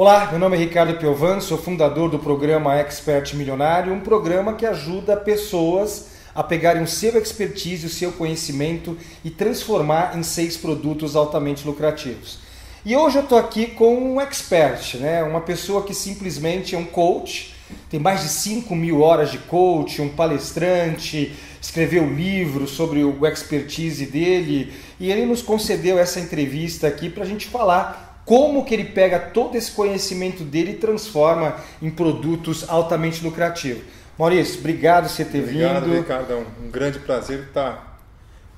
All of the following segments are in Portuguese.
Olá, meu nome é Ricardo Piovan, sou fundador do programa Expert Milionário, um programa que ajuda pessoas a pegarem o seu expertise, o seu conhecimento e transformar em seis produtos altamente lucrativos. E hoje eu estou aqui com um expert, né? uma pessoa que simplesmente é um coach, tem mais de 5 mil horas de coach, um palestrante, escreveu livros sobre o expertise dele e ele nos concedeu essa entrevista aqui para a gente falar como que ele pega todo esse conhecimento dele e transforma em produtos altamente lucrativos. Maurício, obrigado por você ter obrigado, vindo. Obrigado, Ricardo. É um grande prazer estar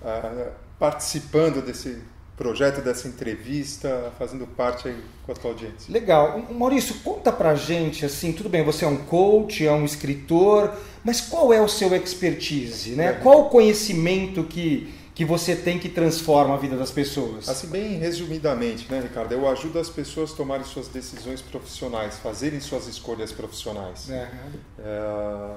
uh, participando desse projeto, dessa entrevista, fazendo parte aí com a tua audiência. Legal. Maurício, conta pra gente, assim, tudo bem, você é um coach, é um escritor, mas qual é o seu expertise, né? É. Qual o conhecimento que que você tem que transforma a vida das pessoas? Assim, bem resumidamente, né, Ricardo? Eu ajudo as pessoas a tomarem suas decisões profissionais, fazerem suas escolhas profissionais. É. É,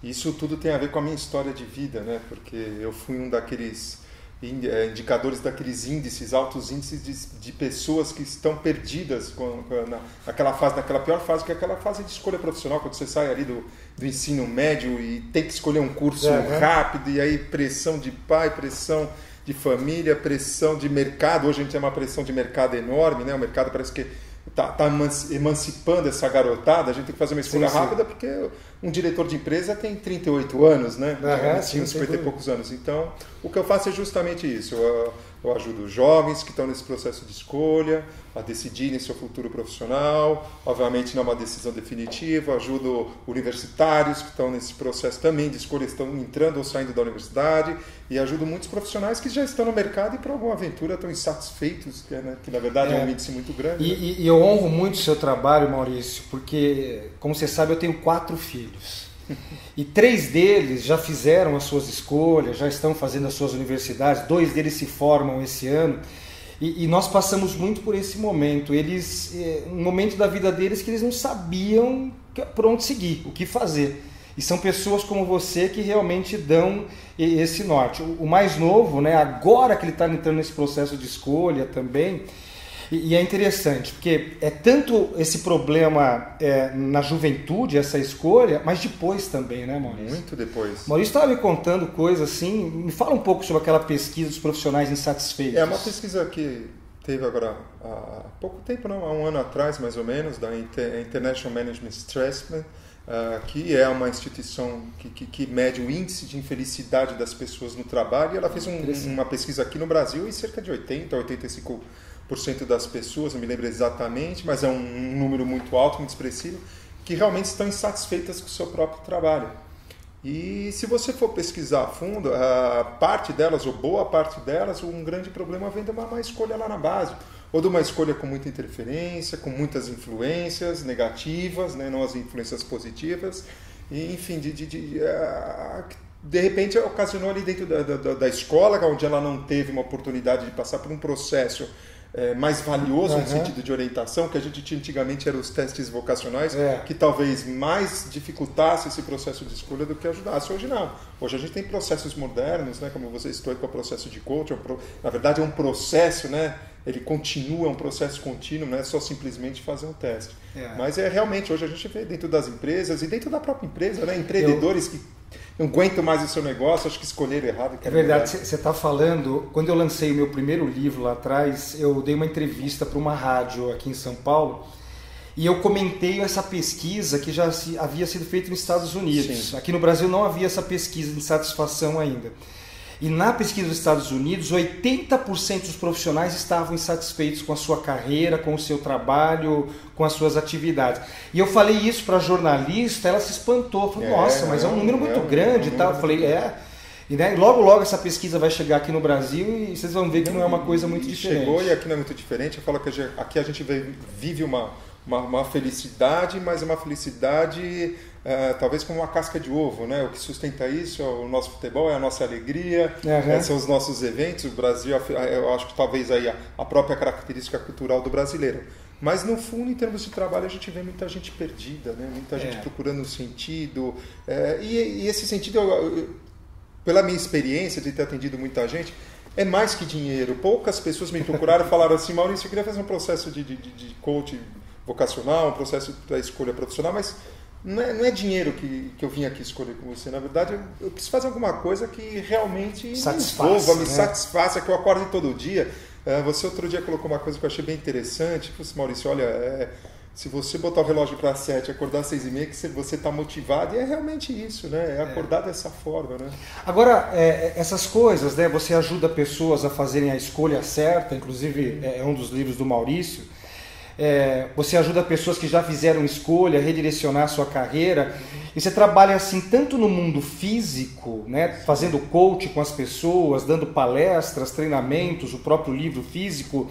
isso tudo tem a ver com a minha história de vida, né? Porque eu fui um daqueles indicadores daqueles índices, altos índices de, de pessoas que estão perdidas com, com, na, naquela fase, naquela pior fase, que é aquela fase de escolha profissional, quando você sai ali do, do ensino médio e tem que escolher um curso uhum. rápido, e aí pressão de pai, pressão de família, pressão de mercado. Hoje a gente tem uma pressão de mercado enorme, né? O mercado parece que está tá emancipando essa garotada, a gente tem que fazer uma escolha sim, sim. rápida, porque um diretor de empresa tem 38 anos, né? Uhum, sim, 50 e poucos anos. Então, o que eu faço é justamente isso. Eu, eu ajudo jovens que estão nesse processo de escolha a decidirem seu futuro profissional. Obviamente, não é uma decisão definitiva. Ajudo universitários que estão nesse processo também de escolha, estão entrando ou saindo da universidade. E ajudo muitos profissionais que já estão no mercado e, por alguma aventura, estão insatisfeitos, que, né? que na verdade é, é um índice muito grande. E, né? e eu honro muito o seu trabalho, Maurício, porque, como você sabe, eu tenho quatro filhos. E três deles já fizeram as suas escolhas, já estão fazendo as suas universidades, dois deles se formam esse ano. E, e nós passamos muito por esse momento. Eles, é, um momento da vida deles que eles não sabiam por onde seguir, o que fazer. E são pessoas como você que realmente dão esse norte. O mais novo, né, agora que ele está entrando nesse processo de escolha também, e, e, é interessante, porque é tanto esse problema é, na juventude, essa escolha, mas depois também, né, Maurício? Muito depois. Maurício estava me contando coisas assim. Me fala um pouco sobre aquela pesquisa dos profissionais insatisfeitos. É uma pesquisa que teve agora há pouco tempo, não, há um ano atrás mais ou menos, da International Management Stressment, uh, que é uma instituição que, que, que, mede o índice de infelicidade das pessoas no trabalho. E ela fez um, uma pesquisa aqui no Brasil e cerca de 80 a 85 das pessoas, não me lembro exatamente, mas é um número muito alto, muito expressivo, que realmente estão insatisfeitas com o seu próprio trabalho. E se você for pesquisar a fundo, a parte delas, ou boa parte delas, um grande problema vem de uma má escolha lá na base, ou de uma escolha com muita interferência, com muitas influências negativas, né, não as influências positivas, e, enfim, de, de, de, de repente ocasionou ali dentro da, da, da escola, onde ela não teve uma oportunidade de passar por um processo é, mais valioso uhum. no sentido de orientação, que a gente tinha antigamente eram os testes vocacionais, é. que talvez mais dificultasse esse processo de escolha do que ajudasse. Hoje não. Hoje a gente tem processos modernos, né, como você citou com o processo de coaching, é na verdade é um processo, né, ele continua, é um processo contínuo, não é só simplesmente fazer um teste. É. Mas é realmente, hoje a gente vê dentro das empresas e dentro da própria empresa, né, empreendedores Eu... que não aguento mais o seu negócio, acho que escolheram errado. É verdade, você está falando. Quando eu lancei o meu primeiro livro lá atrás, eu dei uma entrevista para uma rádio aqui em São Paulo e eu comentei essa pesquisa que já havia sido feita nos Estados Unidos. Sim. Aqui no Brasil não havia essa pesquisa de satisfação ainda. E na pesquisa dos Estados Unidos, 80% dos profissionais estavam insatisfeitos com a sua carreira, com o seu trabalho, com as suas atividades. E eu falei isso para a jornalista, ela se espantou, falou: é, "Nossa, mas é um número muito é, grande", é tá? Eu falei: "É". E né, logo logo essa pesquisa vai chegar aqui no Brasil e vocês vão ver que não é uma coisa muito diferente. Chegou e aqui não é muito diferente. Eu falo que aqui a gente vive uma uma, uma felicidade, mas é uma felicidade é, talvez como uma casca de ovo, né? O que sustenta isso é o nosso futebol, é a nossa alegria, uhum. é, são os nossos eventos. O Brasil, eu acho que talvez aí a, a, própria característica cultural do brasileiro. Mas no fundo, em termos de trabalho, a gente vê muita gente perdida, né? Muita é. gente procurando um sentido. É, e, e, esse sentido, eu, eu, pela minha experiência de ter atendido muita gente, é mais que dinheiro. Poucas pessoas me procuraram e falaram assim, Maurício, eu queria fazer um processo de, de, de coaching vocacional, um processo da escolha profissional, mas não é, não é dinheiro que, que eu vim aqui escolher com você. Na verdade, eu, eu preciso fazer alguma coisa que realmente satisfaça, me envolva, me né? satisfaça, que eu acorde todo dia. É, você outro dia colocou uma coisa que eu achei bem interessante. Você, Maurício, olha, é, se você botar o relógio para sete, acordar às seis e meia, que você está motivado, e é realmente isso, né? É acordar é. dessa forma, né? Agora, é, essas coisas, né? Você ajuda pessoas a fazerem a escolha certa, inclusive é um dos livros do Maurício. É, você ajuda pessoas que já fizeram escolha, redirecionar a sua carreira. E você trabalha assim tanto no mundo físico, né, fazendo coach com as pessoas, dando palestras, treinamentos, o próprio livro físico,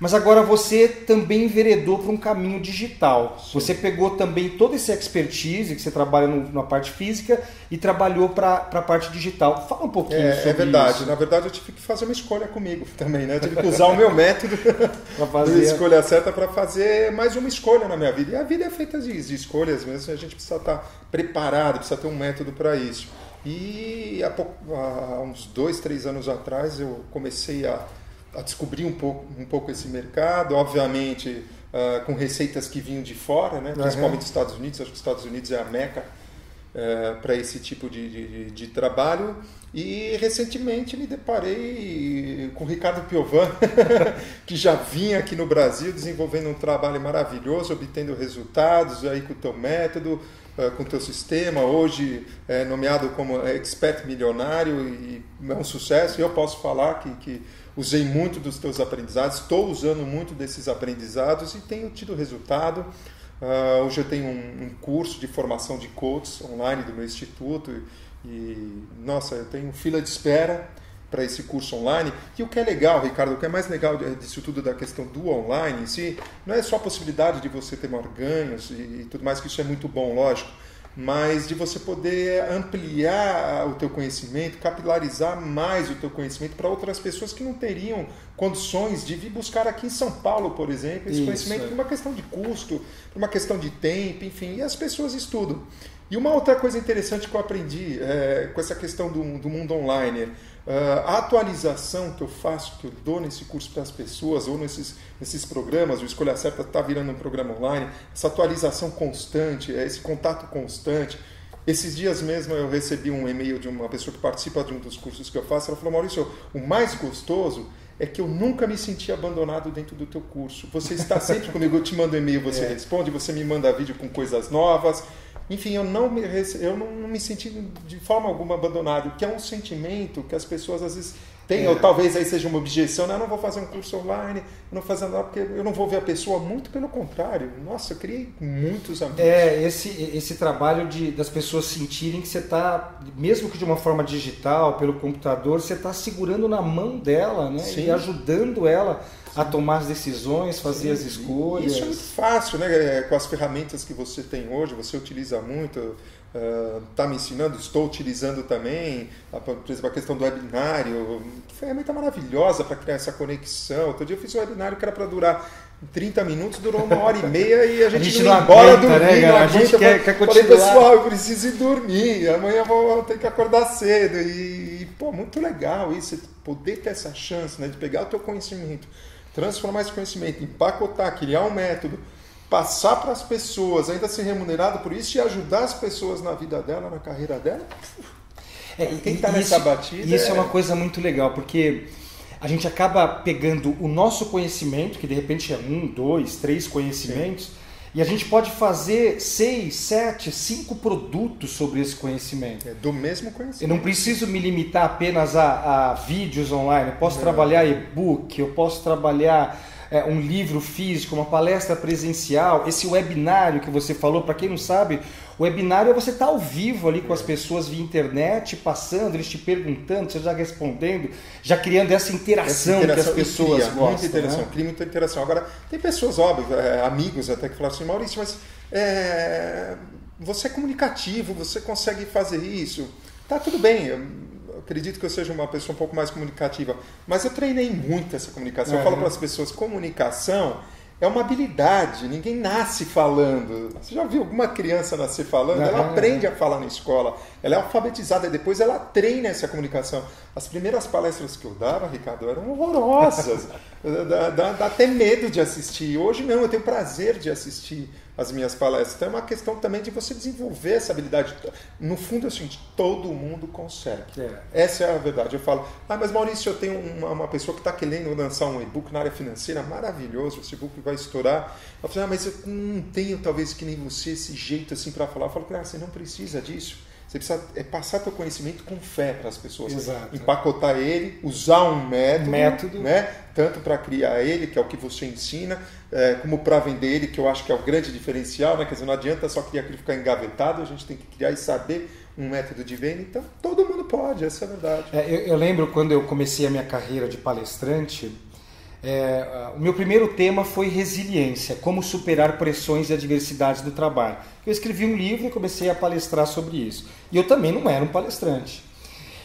mas agora você também enveredou para um caminho digital. Sim. Você pegou também toda essa expertise que você trabalha no, na parte física e trabalhou para a parte digital. Fala um pouquinho é, sobre É verdade. Isso. Na verdade, eu tive que fazer uma escolha comigo também, né? Eu tive que usar o meu método para fazer a escolha certa para fazer mais uma escolha na minha vida. E a vida é feita de, de escolhas mesmo. A gente precisa estar preparado, precisa ter um método para isso. E há, pouco, há uns dois, três anos atrás eu comecei a a descobrir um pouco, um pouco esse mercado, obviamente uh, com receitas que vinham de fora, né? principalmente dos Estados Unidos, acho que os Estados Unidos é a meca uh, para esse tipo de, de, de, trabalho. E recentemente me deparei com o Ricardo Piovan, que já vinha aqui no Brasil desenvolvendo um trabalho maravilhoso, obtendo resultados aí com o teu método, uh, com o teu sistema, hoje é nomeado como expert milionário e é um sucesso. E eu posso falar que, que usei muito dos teus aprendizados, estou usando muito desses aprendizados e tenho tido resultado. Uh, hoje eu tenho um, um, curso de formação de coaches online do meu instituto e, e nossa, eu tenho fila de espera para esse curso online. E o que é legal, Ricardo, o que é mais legal disso tudo da questão do online em si, não é só a possibilidade de você ter maior ganhos e, e tudo mais, que isso é muito bom, lógico, mas de você poder ampliar o teu conhecimento, capilarizar mais o teu conhecimento para outras pessoas que não teriam condições de vir buscar aqui em São Paulo, por exemplo, esse Isso, conhecimento é. por uma questão de custo, por uma questão de tempo, enfim, e as pessoas estudam. E uma outra coisa interessante que eu aprendi é, com essa questão do, do mundo online, a atualização que eu faço, que eu dou nesse curso para as pessoas, ou nesses, nesses programas, o Escolha Certa está virando um programa online, essa atualização constante, é, esse contato constante. Esses dias mesmo eu recebi um e-mail de uma pessoa que participa de um dos cursos que eu faço. Ela falou: Maurício, o mais gostoso é que eu nunca me senti abandonado dentro do teu curso. Você está sempre comigo, eu te mando e-mail, você é. responde, você me manda vídeo com coisas novas. Enfim, eu não me, eu não, me senti de forma alguma abandonado, que é um sentimento que as pessoas às vezes têm, é. ou talvez aí seja uma objeção, não, eu não vou fazer um curso online, não vou fazer nada porque eu não vou ver a pessoa, muito pelo contrário. Nossa, eu criei muitos amigos. É, esse, esse trabalho de, das pessoas sentirem que você está, mesmo que de uma forma digital, pelo computador, você está segurando na mão dela, né? Sim. E ajudando ela a tomar as decisões, fazer Sim, as escolhas. Isso é muito fácil, né? É, com as ferramentas que você tem hoje, você utiliza muito, está uh, me ensinando, estou utilizando também, por exemplo, a questão do webinário, ferramenta maravilhosa para criar essa conexão. Outro dia eu fiz um webinário que era para durar 30 minutos, durou uma hora e meia e a gente, a gente não, não embora aguenta, dormir, né, a gente quer, quer continuar. Falei, pessoal, eu preciso ir dormir, amanhã vou ter que acordar cedo. E, pô, muito legal isso, poder ter essa chance né, de pegar o teu conhecimento transformar esse conhecimento, empacotar, criar um método, passar para as pessoas, ainda ser remunerado por isso e ajudar as pessoas na vida dela, na carreira dela. É, Quem está nessa batida. Isso é... é uma coisa muito legal, porque a gente acaba pegando o nosso conhecimento, que de repente é um, dois, três conhecimentos. Sim e a gente pode fazer seis, sete, cinco produtos sobre esse conhecimento. É do mesmo conhecimento. Eu não preciso me limitar apenas a, a vídeos online. Eu posso não. trabalhar e-book, eu posso trabalhar é, um livro físico, uma palestra presencial, esse webinário que você falou, para quem não sabe, o webinário é você estar tá ao vivo ali com as pessoas via internet, passando, eles te perguntando, você já respondendo, já criando essa interação, essa interação que as pessoas cria, gostam. Muita interação, né? cria muita interação. Agora, tem pessoas, óbvio, é, amigos até que falam assim, Maurício, mas é, você é comunicativo, você consegue fazer isso. Tá tudo bem, acredito que eu seja uma pessoa um pouco mais comunicativa, mas eu treinei muito essa comunicação. É. Eu falo para as pessoas, comunicação é uma habilidade, ninguém nasce falando. Você já viu alguma criança nascer falando? Ela aprende a falar na escola, ela é alfabetizada e depois ela treina essa comunicação. As primeiras palestras que eu dava, Ricardo, eram horrorosas. dá, dá, dá até medo de assistir. Hoje não, eu tenho prazer de assistir as minhas palestras. Então é uma questão também de você desenvolver essa habilidade. No fundo, assim, todo mundo consegue. É. Essa é a verdade. Eu falo, ah, mas Maurício, eu tenho uma, uma pessoa que está querendo lançar um e-book na área financeira, maravilhoso, esse e-book vai estourar. Eu falo, ah, mas eu não tenho, talvez, que nem você, esse jeito assim para falar. Eu falo, ah, você não precisa disso você precisa é passar teu conhecimento com fé para as pessoas. Exato. Empacotar ele, usar um método, método. Né? tanto para criar ele, que é o que você ensina, é, como para vender ele, que eu acho que é o grande diferencial. Né? Quer dizer, não adianta só criar aquilo ficar engavetado, a gente tem que criar e saber um método de venda. Então, todo mundo pode, essa é a verdade. É, eu, eu lembro quando eu comecei a minha carreira de palestrante, é, o meu primeiro tema foi resiliência, como superar pressões e adversidades do trabalho. Eu escrevi um livro e comecei a palestrar sobre isso. E eu também não era um palestrante.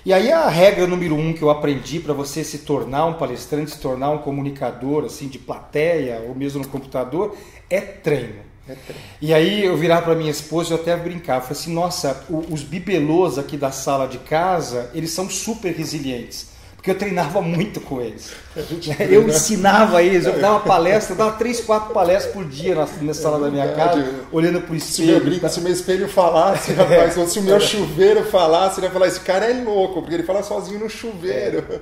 E aí a regra número um que eu aprendi para você se tornar um palestrante, se tornar um comunicador assim de plateia ou mesmo no computador é treino. É treino. E aí eu virar para minha esposa e eu até brincar, falei assim, nossa, os bibelôs aqui da sala de casa, eles são super resilientes porque eu treinava muito com eles. Eu ensinava eles, eu dava palestra, eu dava três, quatro palestras por dia na, na sala da minha casa, olhando para o espelho. Se meu, se meu espelho falasse, rapaz, ou se o meu chuveiro falasse, ele ia falar, esse cara é louco, porque ele fala sozinho no chuveiro. É.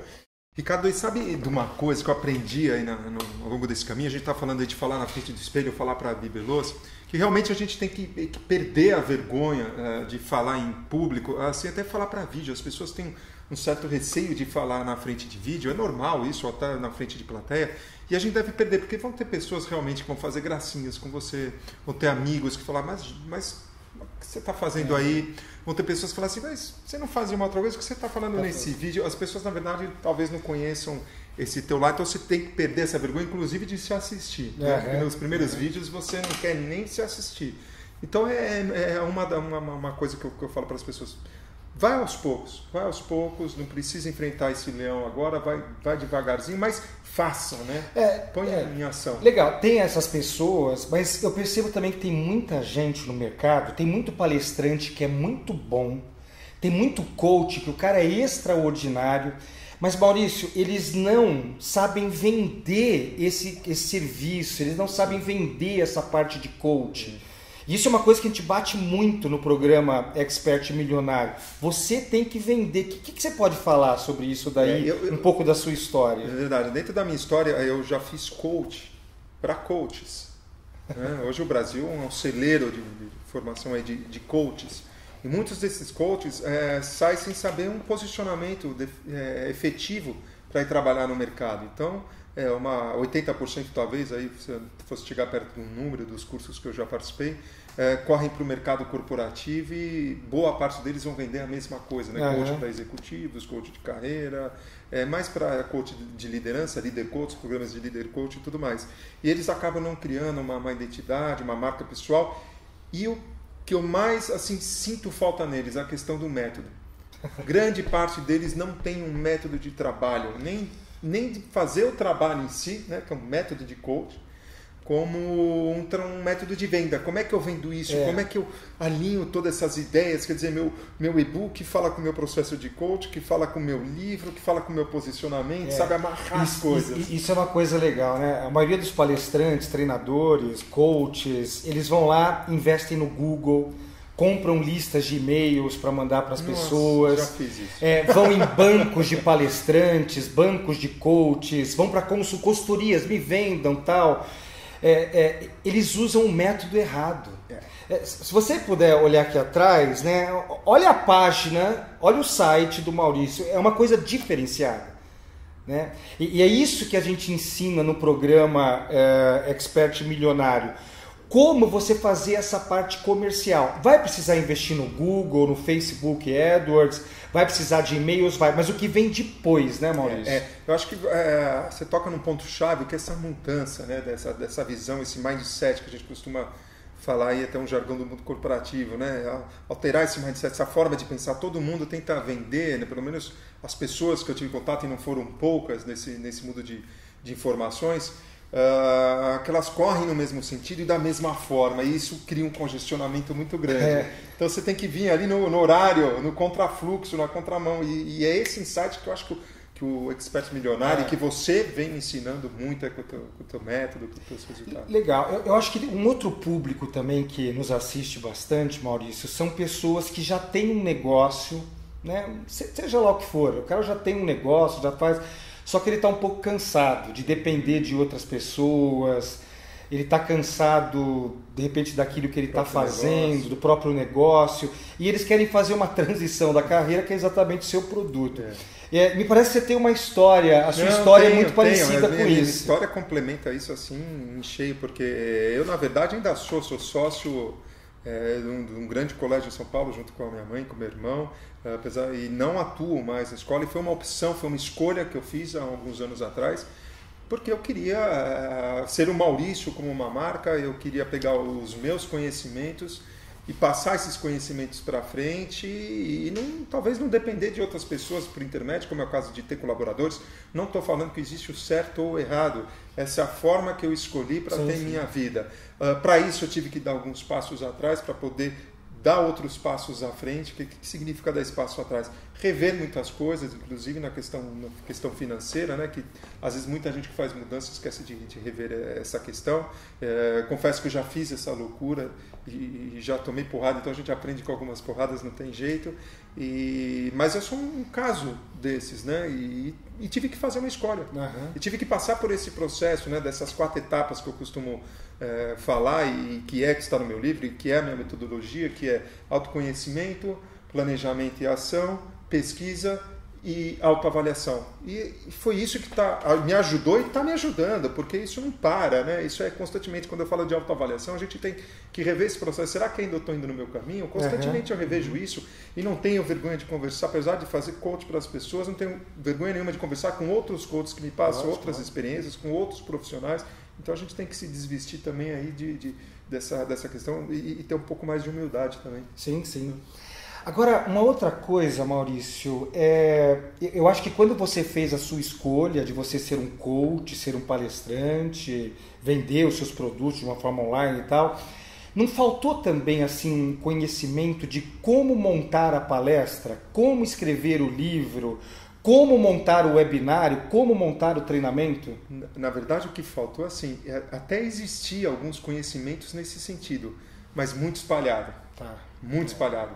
Ricardo, e sabe de uma coisa que eu aprendi aí na, no, ao longo desse caminho? A gente está falando aí de falar na frente do espelho, falar para a Bibelôs, que realmente a gente tem que, que perder a vergonha uh, de falar em público, assim, até falar para vídeo. As pessoas têm um certo receio de falar na frente de vídeo, é normal isso, ou estar na frente de plateia, e a gente deve perder, porque vão ter pessoas realmente que vão fazer gracinhas com você, vão ter amigos que falar, mas, mas o que você está fazendo é. aí? Vão ter pessoas que falam assim, mas você não fazia uma outra coisa, o que você está falando tá nesse vídeo? As pessoas, na verdade, talvez não conheçam esse teu lado, então você tem que perder essa vergonha, inclusive de se assistir. É, né? Porque nos primeiros vídeos você não quer nem se assistir. Então é, é uma, uma, uma coisa que eu, que eu falo para as pessoas Vai aos poucos, vai aos poucos, não precisa enfrentar esse leão agora, vai, vai devagarzinho, mas faça, né? É, Põe é, em ação. Legal, tem essas pessoas, mas eu percebo também que tem muita gente no mercado, tem muito palestrante que é muito bom, tem muito coach que o cara é extraordinário, mas Maurício, eles não sabem vender esse, esse serviço, eles não sabem vender essa parte de coaching. Isso é uma coisa que a gente bate muito no programa Expert Milionário. Você tem que vender. O que, que, você pode falar sobre isso daí? É, eu, um pouco da sua história. É verdade. Dentro da minha história, eu já fiz coach para coaches. Né? Hoje o Brasil é um celeiro de, de formação de, de coaches. E muitos desses coaches é, saem sem saber um posicionamento de, é, efetivo para ir trabalhar no mercado. Então, é uma 80% talvez, aí se fosse chegar perto do número dos cursos que eu já participei, é, correm para o mercado corporativo e boa parte deles vão vender a mesma coisa, né? Uhum. Coach para executivos, coach de carreira, é, mais para coach de liderança, líder coach, programas de líder coach e tudo mais. E eles acabam não criando uma, uma identidade, uma marca pessoal. E o que eu mais assim sinto falta neles é a questão do método. Grande parte deles não tem um método de trabalho, nem nem de fazer o trabalho em si, né, que é um método de coach, como um, um método de venda. Como é que eu vendo isso? É. Como é que eu alinho todas essas ideias? Quer dizer, meu, meu e-book fala com o meu processo de coach, que fala com o meu livro, que fala com o meu posicionamento, é. sabe amarrar isso, as coisas. Isso, isso é uma coisa legal, né? A maioria dos palestrantes, treinadores, coaches, eles vão lá, investem no Google, compram listas de e-mails para mandar para as pessoas, é, vão em bancos de palestrantes, bancos de coaches, vão para consultorias, me vendam tal. É, é, eles usam o método errado. É. É, se você puder olhar aqui atrás, né, olha a página, olha o site do Maurício, é uma coisa diferenciada. Né? E, e é isso que a gente ensina no programa é, Expert Milionário como você fazer essa parte comercial. Vai precisar investir no Google, no Facebook AdWords, vai precisar de e-mails, vai, mas o que vem depois, né, Maurício? É, é, eu acho que é, você toca num ponto-chave que é essa mudança, né, dessa, dessa visão, esse mindset que a gente costuma falar aí até um jargão do mundo corporativo, né? Alterar esse mindset, essa forma de pensar. Todo mundo tenta vender, né? pelo menos as pessoas que eu tive contato e não foram poucas nesse, nesse mundo de, de informações, uh, que elas correm no mesmo sentido e da mesma forma, e isso cria um congestionamento muito grande. É. Então você tem que vir ali no, no horário, no contrafluxo, na contramão, e, e, é esse insight que eu acho que, que o Expert Milionário, é. que você vem ensinando muito é, com, o teu, com o teu método, com os teus resultados. Legal. Eu, eu acho que um outro público também que nos assiste bastante, Maurício, são pessoas que já têm um negócio, né? seja lá o que for, o cara já tem um negócio, já faz só que ele está um pouco cansado de depender de outras pessoas, ele está cansado, de repente, daquilo que ele está fazendo, negócio. do próprio negócio, e eles querem fazer uma transição da carreira que é exatamente o seu produto. É. É, me parece que você tem uma história, a sua Não, história tenho, é muito parecida tenho, com minha, isso. Minha história complementa isso assim em cheio, porque eu, na verdade, ainda sou, sou sócio é, de, um, de, um, grande colégio em São Paulo, junto com a minha mãe, com meu irmão, é, apesar e não atuo mais na escola. E foi uma opção, foi uma escolha que eu fiz há alguns anos atrás, porque eu queria é, ser o Maurício como uma marca, eu queria pegar os meus conhecimentos e passar esses conhecimentos para frente e, não, talvez não depender de outras pessoas por internet, como é o caso de ter colaboradores. Não estou falando que existe o certo ou o errado. Essa é a forma que eu escolhi para ter sim. minha vida. Uh, ah, para isso eu tive que dar alguns passos atrás para poder dar outros passos à frente. O que, que significa dar espaço atrás? Rever muitas coisas, inclusive na questão, na questão financeira, né? que às vezes muita gente que faz mudança esquece de, de rever essa questão. É, confesso que eu já fiz essa loucura e, e, já tomei porrada, então a gente aprende com algumas porradas, não tem jeito. E, mas eu sou um caso desses, né? E, e tive que fazer uma escolha. Uhum. E tive que passar por esse processo, né? Dessas quatro etapas que eu costumo é, falar e que é que está no meu livro, e que é a minha metodologia, que é autoconhecimento, planejamento e ação, pesquisa e autoavaliação. E foi isso que tá, me ajudou e está me ajudando, porque isso não para, né? Isso é constantemente, quando eu falo de autoavaliação, a gente tem que rever esse processo. Será que ainda estou indo no meu caminho? Constantemente uhum. eu revejo isso e não tenho vergonha de conversar, apesar de fazer coach para as pessoas, não tenho vergonha nenhuma de conversar com outros coaches que me passam outras experiências, com outros profissionais. Então a gente tem que se desvestir também aí de, de dessa, dessa questão e, e ter um pouco mais de humildade também. Sim, sim. Agora, uma outra coisa, Maurício, é, eu acho que quando você fez a sua escolha de você ser um coach, ser um palestrante, vender os seus produtos de uma forma online e tal, não faltou também assim um conhecimento de como montar a palestra, como escrever o livro, como montar o webinário, como montar o treinamento? Na verdade, o que faltou assim, é, até existia alguns conhecimentos nesse sentido, mas muito espalhado. Tá. Muito espalhado.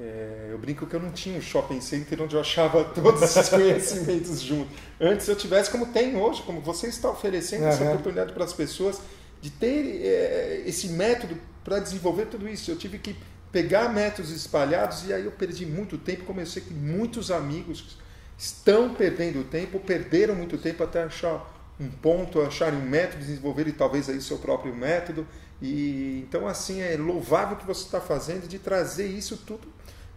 É, eu brinco que eu não tinha um shopping center onde eu achava todos esses conhecimentos juntos. Antes eu tivesse como tem hoje, como você está oferecendo uhum. essa oportunidade para as pessoas de ter é, esse método para desenvolver tudo isso. Eu tive que pegar métodos espalhados e aí eu perdi muito tempo. Comecei com muitos amigos estão perdendo tempo, perderam muito tempo até achar um ponto, acharem um método, desenvolverem talvez aí seu próprio método. E então assim é louvável o que você está fazendo de trazer isso tudo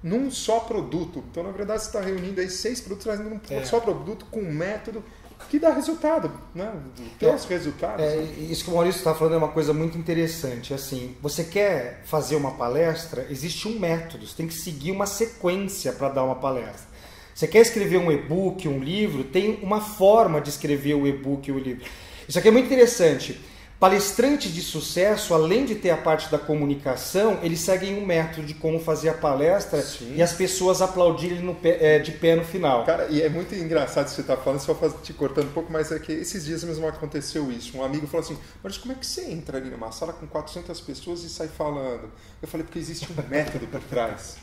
num só produto. Então, na verdade, você está reunindo aí seis produtos, trazendo um é. só produto com um método que dá resultado, né? Tem é, os resultados. É, isso que o Maurício está falando é uma coisa muito interessante. Assim, você quer fazer uma palestra, existe um método, você tem que seguir uma sequência para dar uma palestra. Você quer escrever um e-book, um livro, tem uma forma de escrever o e-book ou o livro. Isso aqui é muito interessante. Palestrantes de sucesso, além de ter a parte da comunicação, eles seguem um método de como fazer a palestra Sim. e as pessoas aplaudirem pé, é, de pé no final. Cara, e é muito engraçado isso que você está falando, só te cortando um pouco, mas é que esses dias mesmo aconteceu isso. Um amigo falou assim: Mas como é que você entra ali numa sala com 400 pessoas e sai falando? Eu falei: Porque existe um método por trás.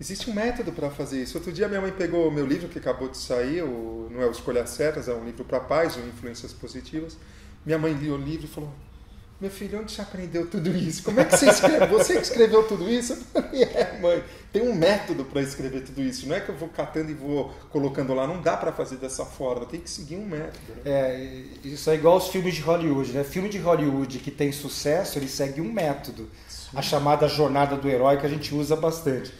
Existe um método para fazer isso. Outro dia minha mãe pegou o meu livro que acabou de sair, o, não é o Escolhas Certas, é um livro para pais, o Influências Positivas. Minha mãe leu o livro e falou: Meu filho, onde você aprendeu tudo isso? Como é que você escreve? Você que escreveu tudo isso? Eu falei: É, mãe, tem um método para escrever tudo isso. Não é que eu vou catando e vou colocando lá. Não dá para fazer dessa forma. Tem que seguir um método. Né? É, isso é igual aos filmes de Hollywood. Né? Filme de Hollywood que tem sucesso, ele segue um método. Sim. A chamada jornada do herói que a gente usa bastante.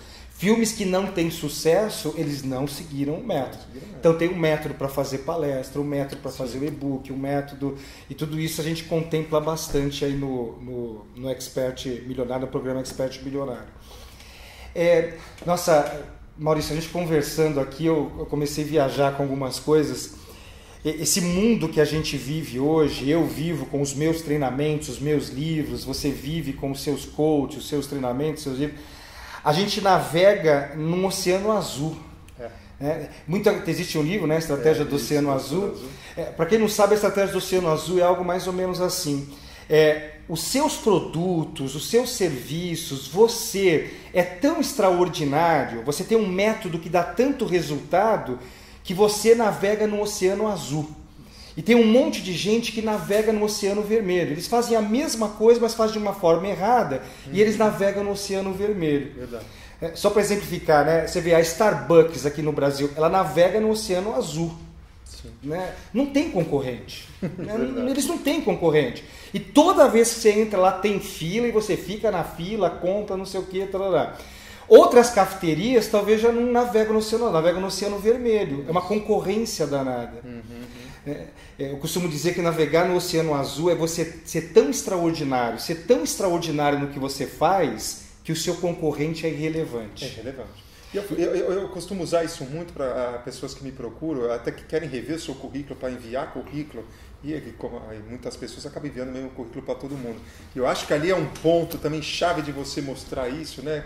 Filmes que não têm sucesso, eles não seguiram o método. Então tem um método para fazer palestra, um método para fazer o e-book, um método. E tudo isso a gente contempla bastante aí no, no, no Expert Milionário, no programa Expert Milionário. É, nossa, Maurício, a gente conversando aqui, eu, eu comecei a viajar com algumas coisas. esse mundo que a gente vive hoje, eu vivo com os meus treinamentos, os meus livros, você vive com os seus coaches, os seus treinamentos, seus livros. A gente navega num oceano azul. É. É, muita, existe um livro, né, Estratégia é, do Oceano Azul. azul. É, Para quem não sabe, a Estratégia do Oceano Azul é algo mais ou menos assim. É, os seus produtos, os seus serviços, você é tão extraordinário, você tem um método que dá tanto resultado que você navega no oceano azul. E tem um monte de gente que navega no oceano vermelho. Eles fazem a mesma coisa, mas fazem de uma forma errada, uhum. e eles navegam no oceano vermelho. Verdade. É, só para exemplificar, né? Você vê a Starbucks aqui no Brasil, ela navega no oceano azul. Né? Não tem concorrente. né? Eles não têm concorrente. E toda vez que você entra lá tem fila e você fica na fila, compra, não sei o que, tal. Outras cafeterias talvez já não navegam no oceano, navegam no oceano vermelho. É uma concorrência danada. Uhum, eu costumo dizer que navegar no oceano azul é você ser tão extraordinário, ser tão extraordinário no que você faz, que o seu concorrente é irrelevante. É irrelevante. Eu, eu, eu, costumo usar isso muito para pessoas que me procuram, até que querem rever seu currículo, para enviar currículo. E como, muitas pessoas acabam enviando mesmo currículo para todo mundo. Eu acho que ali é um ponto também chave de você mostrar isso, né?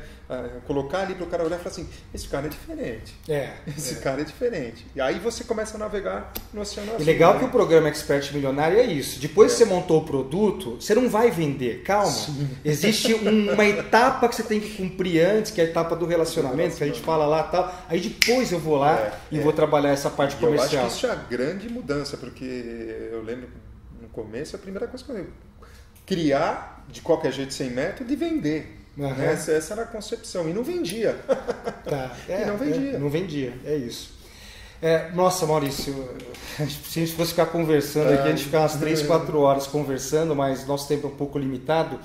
Colocar ali para o cara olhar e falar assim: esse cara é diferente. É. Esse é. cara é diferente. E aí você começa a navegar no oceano azul. E legal né? que o programa Expert Milionário é isso. Depois é. que você montou o produto, você não vai vender. Calma. Sim. Existe uma etapa que você tem que cumprir antes, que é a etapa do relacionamento, que a gente fala lá tal. Aí depois eu vou lá é, e vou é. trabalhar essa parte comercial. Eu acho que isso é a grande mudança, porque eu lembro no começo, a primeira coisa que eu criar de qualquer jeito sem método e vender. Uhum. Essa, essa, era a concepção. E não vendia. Tá. É, e não vendia. É, não vendia, é isso. É, nossa, Maurício, se a gente fosse ficar conversando aqui, a gente ficar umas 3, 4 horas conversando, mas nosso tempo é um pouco limitado.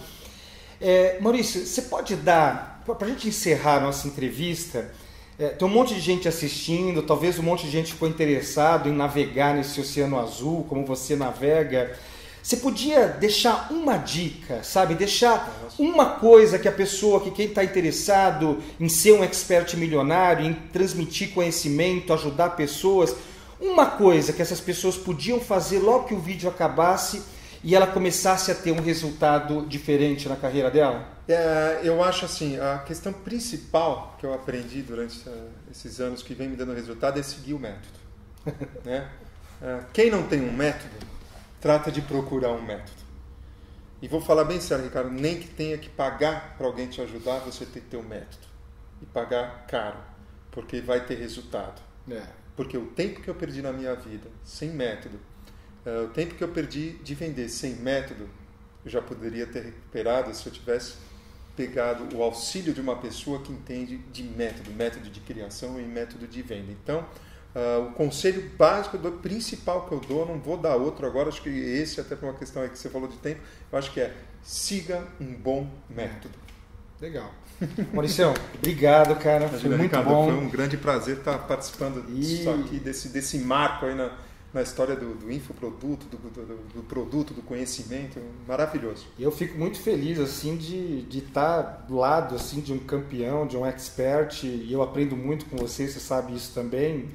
É, Maurício, você pode dar, para a gente encerrar a nossa entrevista, é, tem um monte de gente assistindo, talvez um monte de gente ficou interessado em navegar nesse oceano azul, como você navega. Você podia deixar uma dica, sabe? Deixar uma coisa que a pessoa, que quem está interessado em ser um expert milionário, em transmitir conhecimento, ajudar pessoas, uma coisa que essas pessoas podiam fazer logo que o vídeo acabasse e ela começasse a ter um resultado diferente na carreira dela? É, eu acho assim, a questão principal que eu aprendi durante esses anos que vem me dando resultado é seguir o método. né? Uh, quem não tem um método trata de procurar um método. E vou falar bem sério, Ricardo, nem que tenha que pagar para alguém te ajudar, você tem que ter um método. E pagar caro, porque vai ter resultado. É. Porque o tempo que eu perdi na minha vida sem método, uh, o tempo que eu perdi de vender sem método, eu já poderia ter recuperado se eu tivesse pegado o auxílio de uma pessoa que entende de método, método de criação e método de venda. Então, Uh, o conselho básico, do, principal que eu dou, não vou dar outro agora, acho que esse, até por uma questão aí que você falou de tempo, eu acho que é siga um bom método. Legal. Mauricião, obrigado, cara. Imagina, foi muito Ricardo, bom. Foi um grande prazer estar participando e... disso aqui, desse, desse marco aí na, na história do, do infoproduto, do, do, do, produto, do conhecimento, maravilhoso. Eu fico muito feliz assim de, de estar do lado assim de um campeão, de um expert, e eu aprendo muito com você, você sabe isso também.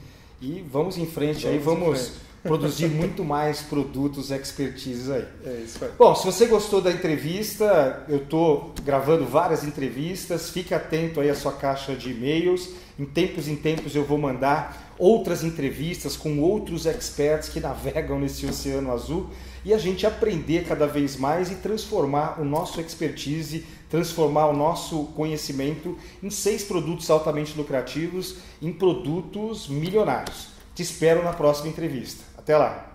E vamos em frente vamos aí, vamos frente. produzir muito mais produtos expertises aí. É isso aí. Bom, se você gostou da entrevista, eu estou gravando várias entrevistas, fique atento aí à sua caixa de e-mails. Em tempos em tempos eu vou mandar outras entrevistas com outros experts que navegam nesse oceano azul e a gente aprender cada vez mais e transformar o nosso expertise, transformar o nosso conhecimento em seis produtos altamente lucrativos, em produtos milionários. Te espero na próxima entrevista. Até lá!